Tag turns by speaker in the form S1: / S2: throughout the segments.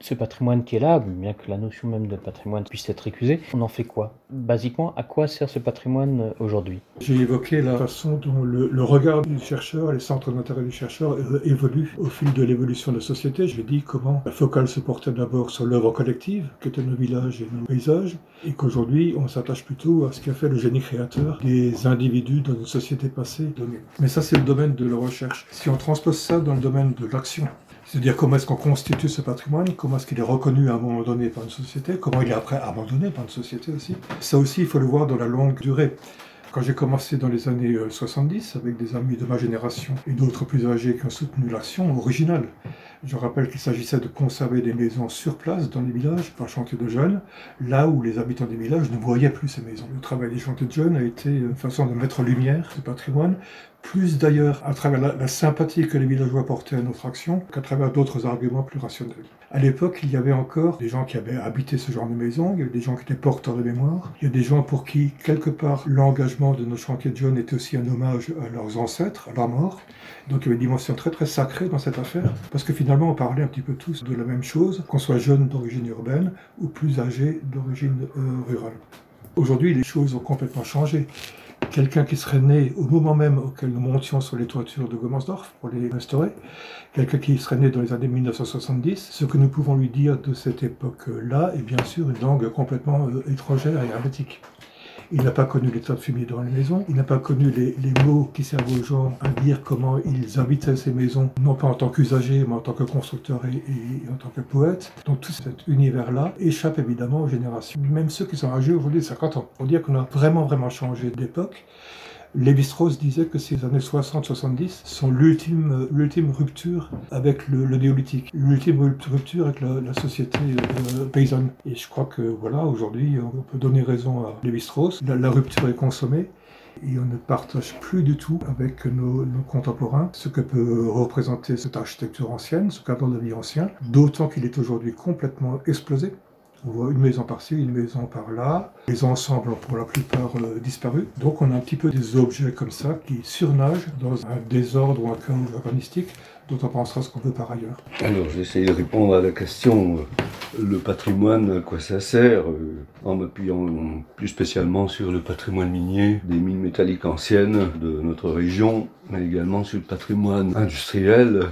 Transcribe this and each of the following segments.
S1: ce patrimoine qui est là, bien que la notion même de patrimoine puisse être récusée, on en fait quoi? Basiquement, à quoi sert ce patrimoine euh, aujourd'hui?
S2: J'ai évoqué la façon dont le, regard du chercheur, les centres d'intérêt du chercheur euh, évoluent au fil de l'évolution de la société. Je dit comment la focale se portait d'abord sur l'œuvre collective, qui était nos villages et nos paysages, et qu'aujourd'hui on s'attache plutôt à ce qu'a fait le génie créateur des individus dans une société passée donnée. Mais ça c'est le domaine de la recherche. Si on transpose ça dans le domaine de l'action, c'est-à-dire comment est-ce qu'on constitue ce patrimoine, comment est-ce qu'il est reconnu à un moment donné par une société, comment il est après abandonné par une société aussi. Ça aussi, il faut le voir dans la longue durée. Quand j'ai commencé dans les années 70 euh, avec des amis de ma génération et d'autres plus âgés qui ont soutenu l'action originale, je rappelle qu'il s'agissait de conserver des maisons sur place dans les villages par chantier de jeunes, là où les habitants des villages ne voyaient plus ces maisons. Le travail des chantiers de jeunes a été une façon de mettre en lumière ce patrimoine, plus d'ailleurs à travers la, sympathie que les villageois portaient à notre action qu'à travers d'autres arguments plus rationnels. À l'époque, il y avait encore des gens qui avaient habité ce genre de maison, il y avait des gens qui étaient porteurs de mémoire, il y a des gens pour qui, quelque part, l'engagement de nos chantiers de jeunes était aussi un hommage à leurs ancêtres, à leur mort. Donc il y avait une dimension très très sacrée dans cette affaire, parce que finalement on parlait un petit peu tous de la même chose, qu'on soit jeune d'origine urbaine ou plus âgé d'origine euh, rurale. Aujourd'hui, les choses ont complètement changé. Quelqu'un qui serait né au moment même auquel nous montions sur les toitures de Gommersdorf pour les restaurer, quelqu'un qui serait né dans les années 1970, ce que nous pouvons lui dire de cette époque-là est bien sûr une langue complètement euh, étrangère et hermétique. Il n'a pas connu l'état de fumier dans les maisons. Il n'a pas connu les, mots qui servent aux gens à dire comment ils habitaient ces maisons, non pas en tant qu'usagers, mais en tant que constructeurs et, en tant que poètes. Donc tout cet univers-là échappe évidemment aux générations. Même ceux qui sont âgés aujourd'hui de 50 ans. On dire qu'on a vraiment, vraiment changé d'époque. Lévi-Strauss disait que ces années 60-70 sont l'ultime, l'ultime rupture avec le, néolithique, l'ultime rupture avec la, société euh, paysanne. Et je crois que voilà, aujourd'hui, on peut donner raison à Lévi-Strauss. La, rupture est consommée et on ne partage plus du tout avec nos, nos, contemporains ce que peut représenter cette architecture ancienne, ce cadre de vie ancien, d'autant qu'il est aujourd'hui complètement explosé. On voit une maison par-ci, une maison par-là. Les ensembles ont pour la plupart euh, disparu. Donc on a un petit peu des objets comme ça qui surnagent dans un désordre ou un chaos urbanistique dont on pensera ce qu'on veut par ailleurs.
S3: Alors j'essaie de répondre à la question euh, le patrimoine, à quoi ça sert euh, En m'appuyant plus spécialement sur le patrimoine minier des mines métalliques anciennes de notre région, mais également sur le patrimoine industriel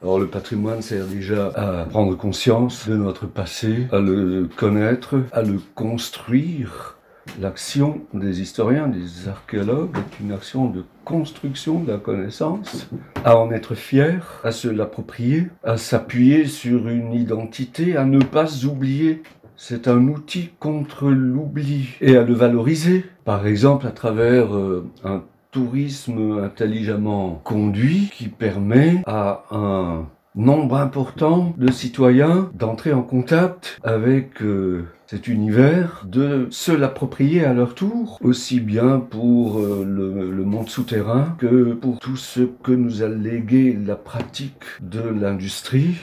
S3: alors le patrimoine sert déjà à prendre conscience de notre passé, à le connaître, à le construire. L'action des historiens, des archéologues est une action de construction de la connaissance, à en être fier, à se l'approprier, à s'appuyer sur une identité, à ne pas oublier. C'est un outil contre l'oubli et à le valoriser, par exemple à travers euh, un tourisme intelligemment conduit qui permet à un nombre important de citoyens d'entrer en contact avec euh, cet univers, de se l'approprier à leur tour, aussi bien pour euh, le, le, monde souterrain que pour tout ce que nous a légué la pratique de l'industrie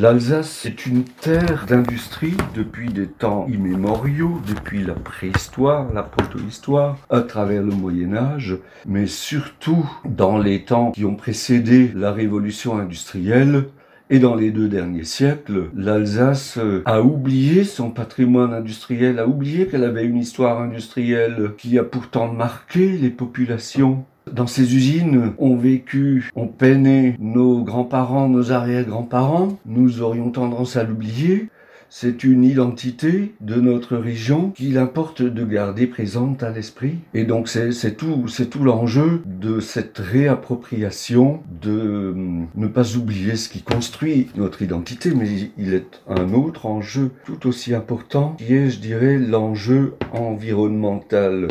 S3: L'Alsace est une terre d'industrie depuis des temps immémoriaux, depuis la préhistoire, la protohistoire, à travers le Moyen Âge, mais surtout dans les temps qui ont précédé la révolution industrielle, et dans les deux derniers siècles, l'Alsace a oublié son patrimoine industriel, a oublié qu'elle avait une histoire industrielle qui a pourtant marqué les populations dans ces usines ont vécu, ont peiné nos grands-parents, nos arrière-grands-parents. Nous aurions tendance à l'oublier. C'est une identité de notre région qu'il importe de garder présente à l'esprit. Et donc c'est tout, c'est tout l'enjeu de cette réappropriation, de hum, ne pas oublier ce qui construit notre identité, mais il est un autre enjeu tout aussi important qui est, je dirais, l'enjeu environnemental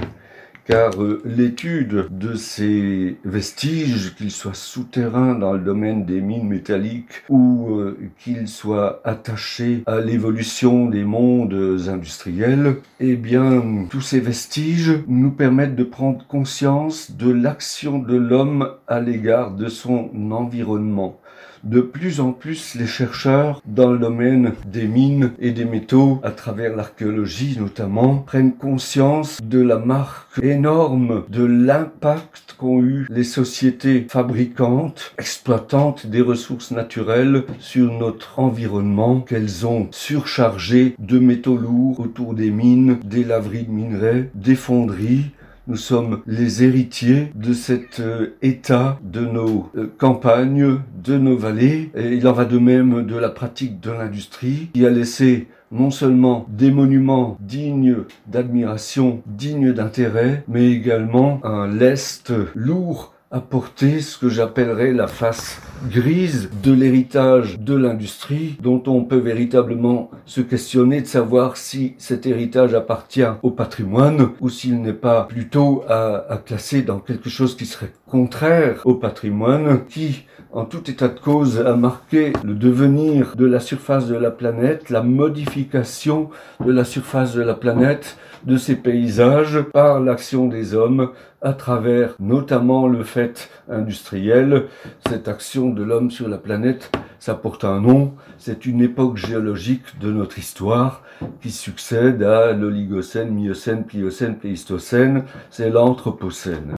S3: car euh, l'étude de ces vestiges, qu'ils soient souterrains dans le domaine des mines métalliques ou euh, qu'ils soient attachés à l'évolution des mondes industriels, eh bien, tous ces vestiges nous permettent de prendre conscience de l'action de l'homme à l'égard de son environnement. De plus en plus, les chercheurs dans le domaine des mines et des métaux, à travers l'archéologie notamment, prennent conscience de la marque énorme de l'impact qu'ont eu les sociétés fabricantes, exploitantes des ressources naturelles sur notre environnement, qu'elles ont surchargé de métaux lourds autour des mines, des laveries de minerais, des fonderies, nous sommes les héritiers de cet euh, état de nos euh, campagnes, de nos vallées. Et il en va de même de la pratique de l'industrie qui a laissé non seulement des monuments dignes d'admiration, dignes d'intérêt, mais également un lest lourd apporter ce que j'appellerais la face grise de l'héritage de l'industrie dont on peut véritablement se questionner de savoir si cet héritage appartient au patrimoine ou s'il n'est pas plutôt à, à, classer dans quelque chose qui serait contraire au patrimoine qui en tout état de cause a marqué le devenir de la surface de la planète, la modification de la surface de la planète, de ces paysages par l'action des hommes à travers notamment le fait industriel. Cette action de l'homme sur la planète, ça porte un nom, c'est une époque géologique de notre histoire qui succède à l'Oligocène, Miocène, Pliocène, Pléistocène, c'est l'Anthropocène.